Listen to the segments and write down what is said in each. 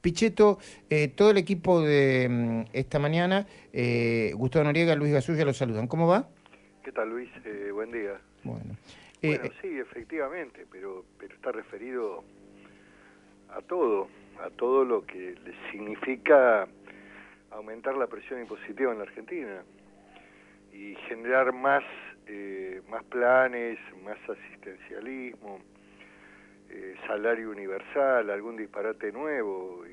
Pichetto, eh, todo el equipo de mm, esta mañana, eh, Gustavo Noriega, Luis Gasulla, los saludan. ¿Cómo va? ¿Qué tal, Luis? Eh, buen día. Bueno. Bueno, sí, efectivamente, pero, pero está referido a todo, a todo lo que le significa aumentar la presión impositiva en la Argentina y generar más, más planes, más asistencialismo, eh, salario universal, algún disparate nuevo.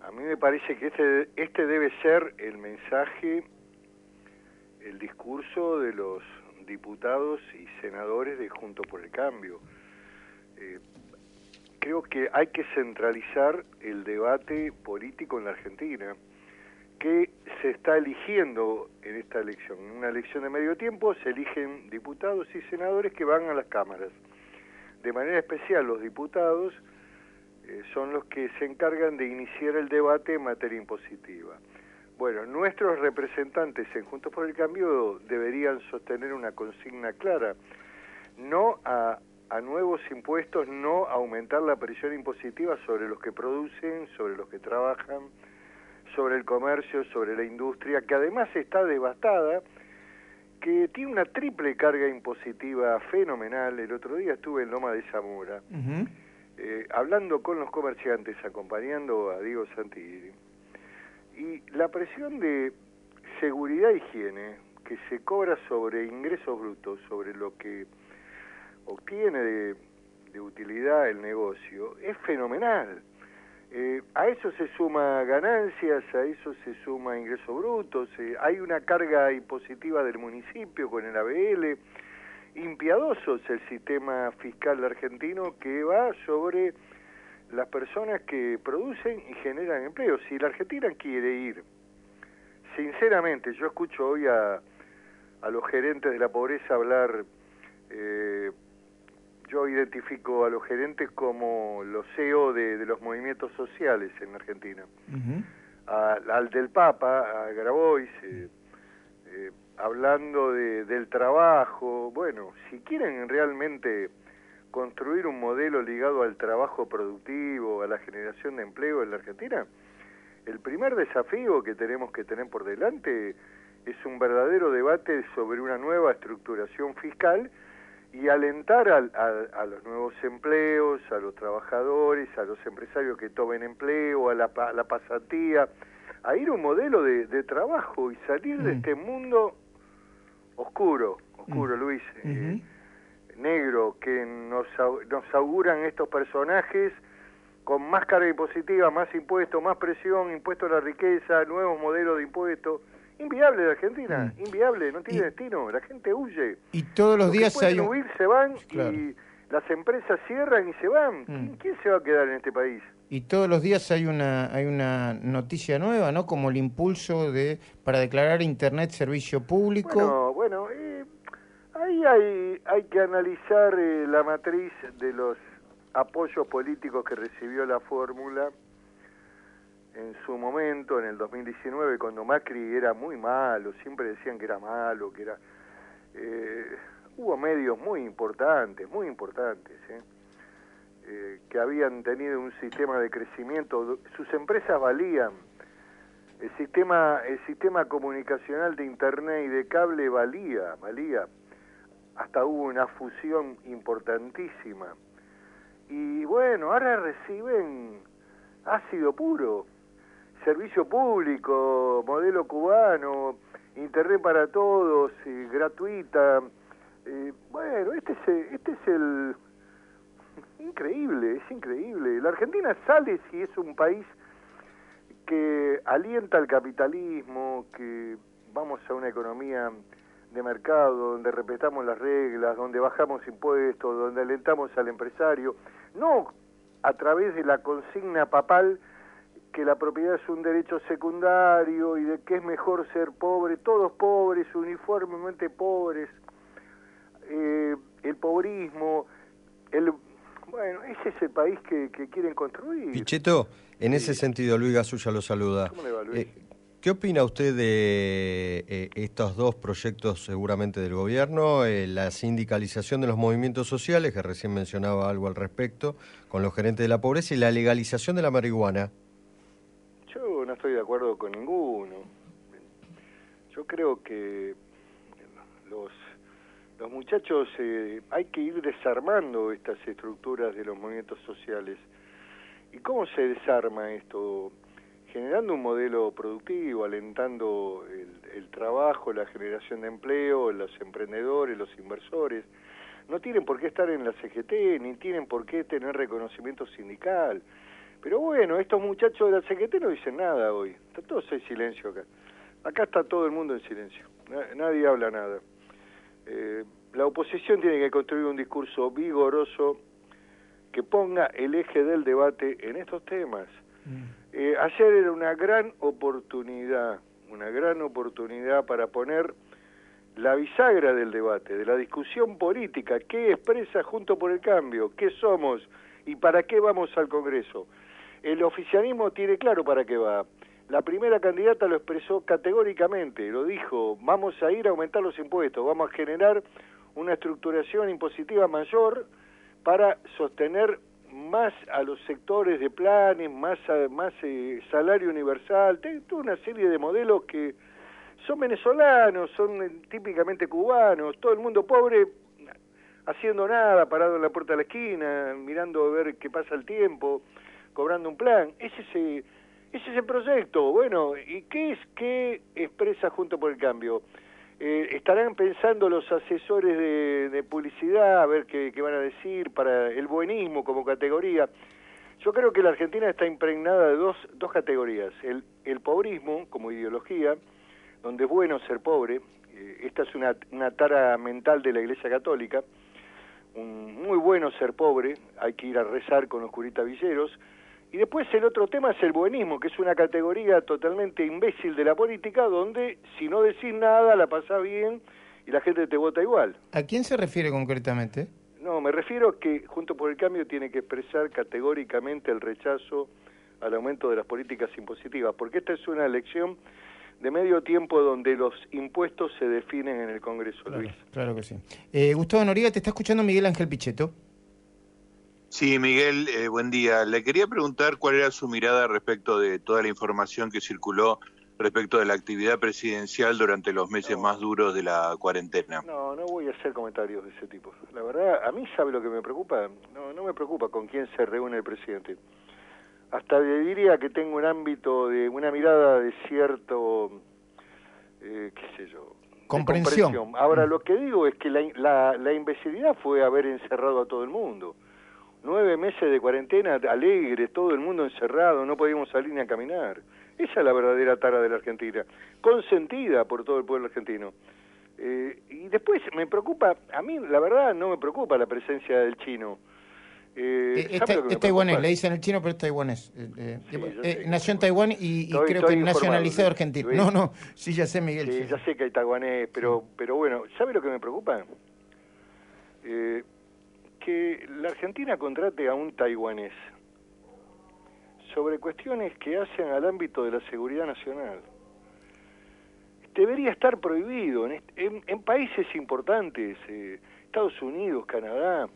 a mí me parece que este, este debe ser el mensaje, el discurso de los diputados y senadores de Junto por el Cambio. Eh, creo que hay que centralizar el debate político en la Argentina, que se está eligiendo en esta elección. En una elección de medio tiempo se eligen diputados y senadores que van a las cámaras de manera especial los diputados eh, son los que se encargan de iniciar el debate en materia impositiva. Bueno, nuestros representantes en Juntos por el Cambio deberían sostener una consigna clara, no a, a nuevos impuestos, no aumentar la presión impositiva sobre los que producen, sobre los que trabajan, sobre el comercio, sobre la industria, que además está devastada, que tiene una triple carga impositiva fenomenal. El otro día estuve en Loma de Zamora, eh, hablando con los comerciantes, acompañando a Diego Santilli, y la presión de seguridad e higiene que se cobra sobre ingresos brutos, sobre lo que obtiene de, de utilidad el negocio, es fenomenal. Eh, a eso se suma ganancias, a eso se suma ingresos brutos, eh, hay una carga impositiva del municipio con el ABL, impiadoso es el sistema fiscal argentino que va sobre las personas que producen y generan empleo. Si la Argentina quiere ir, sinceramente, yo escucho hoy a, a los gerentes de la pobreza hablar eh, yo identifico a los gerentes como los CEO de, los movimientos sociales en Argentina. al del Papa, a Grabois, eh, eh, hablando del trabajo. Bueno, si quieren realmente construir un modelo ligado al trabajo productivo, a la generación de empleo en la Argentina, el primer desafío que tenemos que tener por delante es un verdadero debate sobre una nueva estructuración fiscal y alentar a, los nuevos empleos, a los trabajadores, a los empresarios que tomen empleo, a la, pasantía, a ir a un modelo de, trabajo y salir de mm. este mundo oscuro, oscuro, mm. Luis, eh, negro, que nos, nos auguran estos personajes con más carga impositiva, más impuestos, más presión, impuesto a la riqueza, nuevos modelos de impuestos Inviable de Argentina, mm. inviable, no tiene destino, la gente huye. Y todos los, días hay huir se van y las empresas cierran y se van. Mm. ¿Quién, se va a quedar en este país? Y todos los días hay una hay una noticia nueva, ¿no? Como el impulso de para declarar Internet servicio público. Bueno, bueno, eh, ahí hay hay que analizar eh, la matriz de los apoyos políticos que recibió la fórmula en su momento, en el 2019, cuando Macri era muy malo, siempre decían que era malo, que era... Eh, hubo medios muy importantes, muy importantes, ¿eh? ¿eh? que habían tenido un sistema de crecimiento, sus empresas valían, el sistema, el sistema comunicacional de internet y de cable valía, valía, hasta hubo una fusión importantísima. Y bueno, ahora reciben ácido puro, servicio público, modelo cubano, internet para todos, gratuita. Eh, bueno, este es, este es el... Increíble, es increíble. La Argentina sale si es un país que alienta el capitalismo, que vamos a una economía de mercado, donde respetamos las reglas, donde bajamos impuestos, donde alentamos al empresario, no a través de la consigna papal que la propiedad es un derecho secundario y de que es mejor ser pobre, todos pobres, uniformemente pobres, eh, el pobrismo, el bueno, ese es el país que, quieren construir. Pichetto, en ese sentido, Luis Gasulla lo saluda. ¿Cómo le va, Luis? Eh, ¿Qué opina usted de eh, estos dos proyectos seguramente del gobierno? Eh, la sindicalización de los movimientos sociales, que recién mencionaba algo al respecto, con los gerentes de la pobreza, y la legalización de la marihuana. Estoy de acuerdo con ninguno. Yo creo que los, los muchachos eh, hay que ir desarmando estas estructuras de los movimientos sociales. ¿Y cómo se desarma esto? generando un modelo productivo, alentando el, trabajo, la generación de empleo, los emprendedores, los inversores. No tienen por qué estar en la CGT, ni tienen por qué tener reconocimiento sindical. Pero bueno, estos muchachos de la CGT no dicen nada hoy. Está todo en silencio acá. Acá está todo el mundo en silencio. Nadie habla nada. Eh, la oposición tiene que construir un discurso vigoroso que ponga el eje del debate en estos temas. Mm. Eh, ayer era una gran oportunidad, una gran oportunidad para poner la bisagra del debate, de la discusión política, qué expresa Junto por el Cambio, qué somos y para qué vamos al Congreso. El oficialismo tiene claro para qué va. La primera candidata lo expresó categóricamente, lo dijo, vamos a ir a aumentar los impuestos, vamos a generar una estructuración impositiva mayor para sostener más a los sectores de planes, más, más eh, salario universal, toda una serie de modelos que son venezolanos, son eh, típicamente cubanos, todo el mundo pobre haciendo nada, parado en la puerta de la esquina, mirando a ver qué pasa el tiempo, cobrando un plan. Ese es, ese es el proyecto. Bueno, ¿y qué es que expresa Junto por el Cambio? Eh, estarán pensando los asesores de, publicidad a ver qué, van a decir para el buenismo como categoría. Yo creo que la Argentina está impregnada de dos, dos categorías. El, el pobrismo como ideología, donde es bueno ser pobre. Eh, esta es una, una tara mental de la Iglesia Católica. Un, muy bueno ser pobre, hay que ir a rezar con los curitas villeros y después el otro tema es el buenismo, que es una categoría totalmente imbécil de la política, donde si no decís nada la pasás bien y la gente te vota igual. ¿A quién se refiere concretamente? No, me refiero a que Junto por el Cambio tiene que expresar categóricamente el rechazo al aumento de las políticas impositivas, porque esta es una elección de medio tiempo donde los impuestos se definen en el Congreso, claro, Luis. Claro que sí. Eh, Gustavo Noriega, te está escuchando Miguel Ángel Pichetto. Sí, Miguel, eh, buen día. Le quería preguntar cuál era su mirada respecto de toda la información que circuló respecto de la actividad presidencial durante los meses más duros de la cuarentena. No, no voy a hacer comentarios de ese tipo. La verdad, a mí sabe lo que me preocupa. No, no me preocupa con quién se reúne el presidente. Hasta diría que tengo un ámbito de una mirada de cierto, eh, qué sé yo, comprensión. Ahora, mm. lo que digo es que la, la, la imbecilidad fue haber encerrado a todo el mundo nueve meses de cuarentena alegres, todo el mundo encerrado, no podíamos salir ni a caminar. Esa es la verdadera tara de la Argentina, consentida por todo el pueblo argentino. Eh, y después me preocupa, a mí la verdad no me preocupa la presencia del chino. Eh, es, este taiwanés, le dicen el chino, pero es taiwanés. Eh, eh, nació en Taiwán y, creo que nacionalizado argentino. No, no, sí, ya sé, Miguel. Sí, ya sé que hay taiwanés, pero, pero bueno, ¿sabe lo que me preocupa? Eh, que la Argentina contrate a un taiwanés sobre cuestiones que hacen al ámbito de la seguridad nacional. Debería estar prohibido en, países importantes, eh, Estados Unidos, Canadá,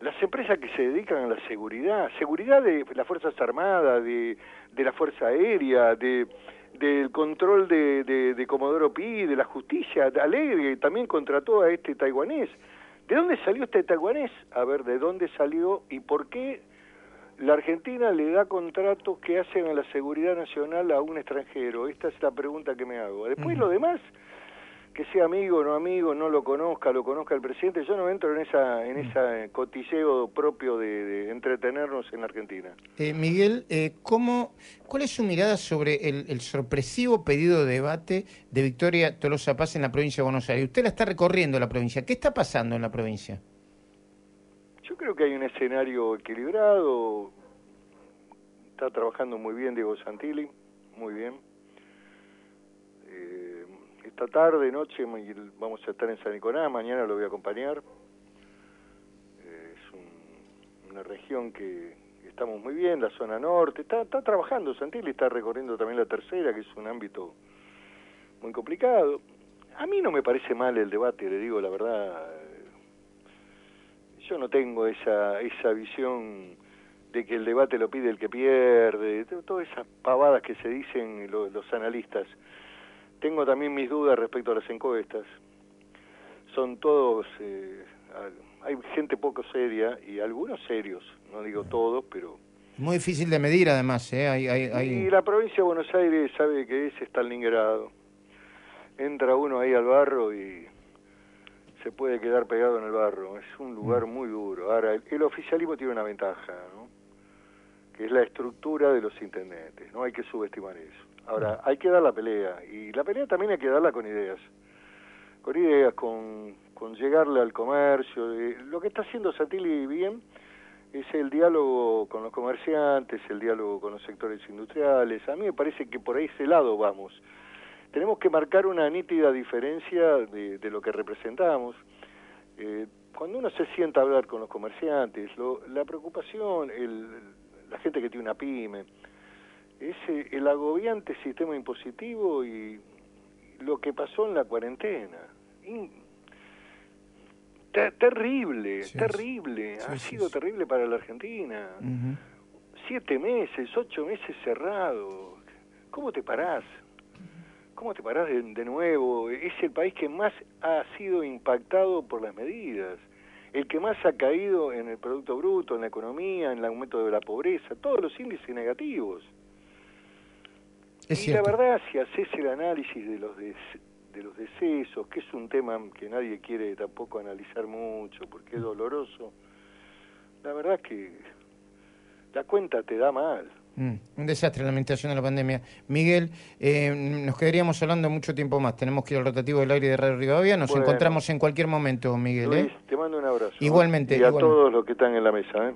las empresas que se dedican a la seguridad, seguridad de las Fuerzas Armadas, de, la Fuerza Aérea, de, del control de, de, Comodoro Pi, de la justicia, Alegre también contrató a este taiwanés ¿De dónde salió este taiwanés? A ver, ¿de dónde salió y por qué la Argentina le da contratos que hacen a la seguridad nacional a un extranjero? Esta es la pregunta que me hago. Después lo demás, que sea amigo o no amigo, no lo conozca, lo conozca el presidente, yo no entro en esa en ese cotilleo propio de, entretenernos en la Argentina. Eh, Miguel, eh, ¿cómo, ¿cuál es su mirada sobre el, sorpresivo pedido de debate de Victoria Tolosa Paz en la provincia de Buenos Aires? Usted la está recorriendo la provincia. ¿Qué está pasando en la provincia? Yo creo que hay un escenario equilibrado. Está trabajando muy bien Diego Santilli, muy bien esta tarde, noche, vamos a estar en San Nicolás, mañana lo voy a acompañar. Eh, es una región que estamos muy bien, la zona norte, está, está trabajando Santilli, está recorriendo también la tercera, que es un ámbito muy complicado. A mí no me parece mal el debate, le digo la verdad. Yo no tengo esa, esa visión de que el debate lo pide el que pierde, todas esas pavadas que se dicen los, los analistas. Tengo también mis dudas respecto a las encuestas. Son todos, eh, hay gente poco seria y algunos serios, no digo todos, pero... Muy difícil de medir además, ¿eh? Hay, hay, hay... Y la provincia de Buenos Aires sabe que es Stalingrado. Entra uno ahí al barro y se puede quedar pegado en el barro. Es un lugar muy duro. Ahora, el, el oficialismo tiene una ventaja, ¿no? Que es la estructura de los intendentes. No hay que subestimar eso. Ahora, hay que dar la pelea. Y la pelea también hay que darla con ideas. Con ideas, con, con llegarle al comercio. lo que está haciendo Santilli bien es el diálogo con los comerciantes, el diálogo con los sectores industriales. A mí me parece que por ahí ese lado vamos. Tenemos que marcar una nítida diferencia de, de lo que representamos. Eh, cuando uno se sienta a hablar con los comerciantes, lo, la preocupación, el, la gente que tiene una pyme, es el agobiante sistema impositivo y lo que pasó en la cuarentena. In, ter terrible, sí, terrible, sí, ha sí, sido terrible para la Argentina. Uh -huh. Siete meses, ocho meses cerrado. ¿Cómo te parás? ¿Cómo te parás de, de nuevo? Es el país que más ha sido impactado por las medidas el que más ha caído en el Producto Bruto, en la economía, en el aumento de la pobreza, todos los índices negativos. Es y la verdad, si haces el análisis de los, de, de los decesos, que es un tema que nadie quiere tampoco analizar mucho porque es doloroso, la verdad es que la cuenta te da mal. Mm, un desastre la administración de la pandemia. Miguel, eh, nos quedaríamos hablando mucho tiempo más. Tenemos que ir al rotativo del aire de Radio Rivadavia. Nos bueno, encontramos en cualquier momento, Miguel. Luis, ¿eh? te mando un abrazo. Igualmente. Y a igualmente. todos los que están en la mesa. ¿eh?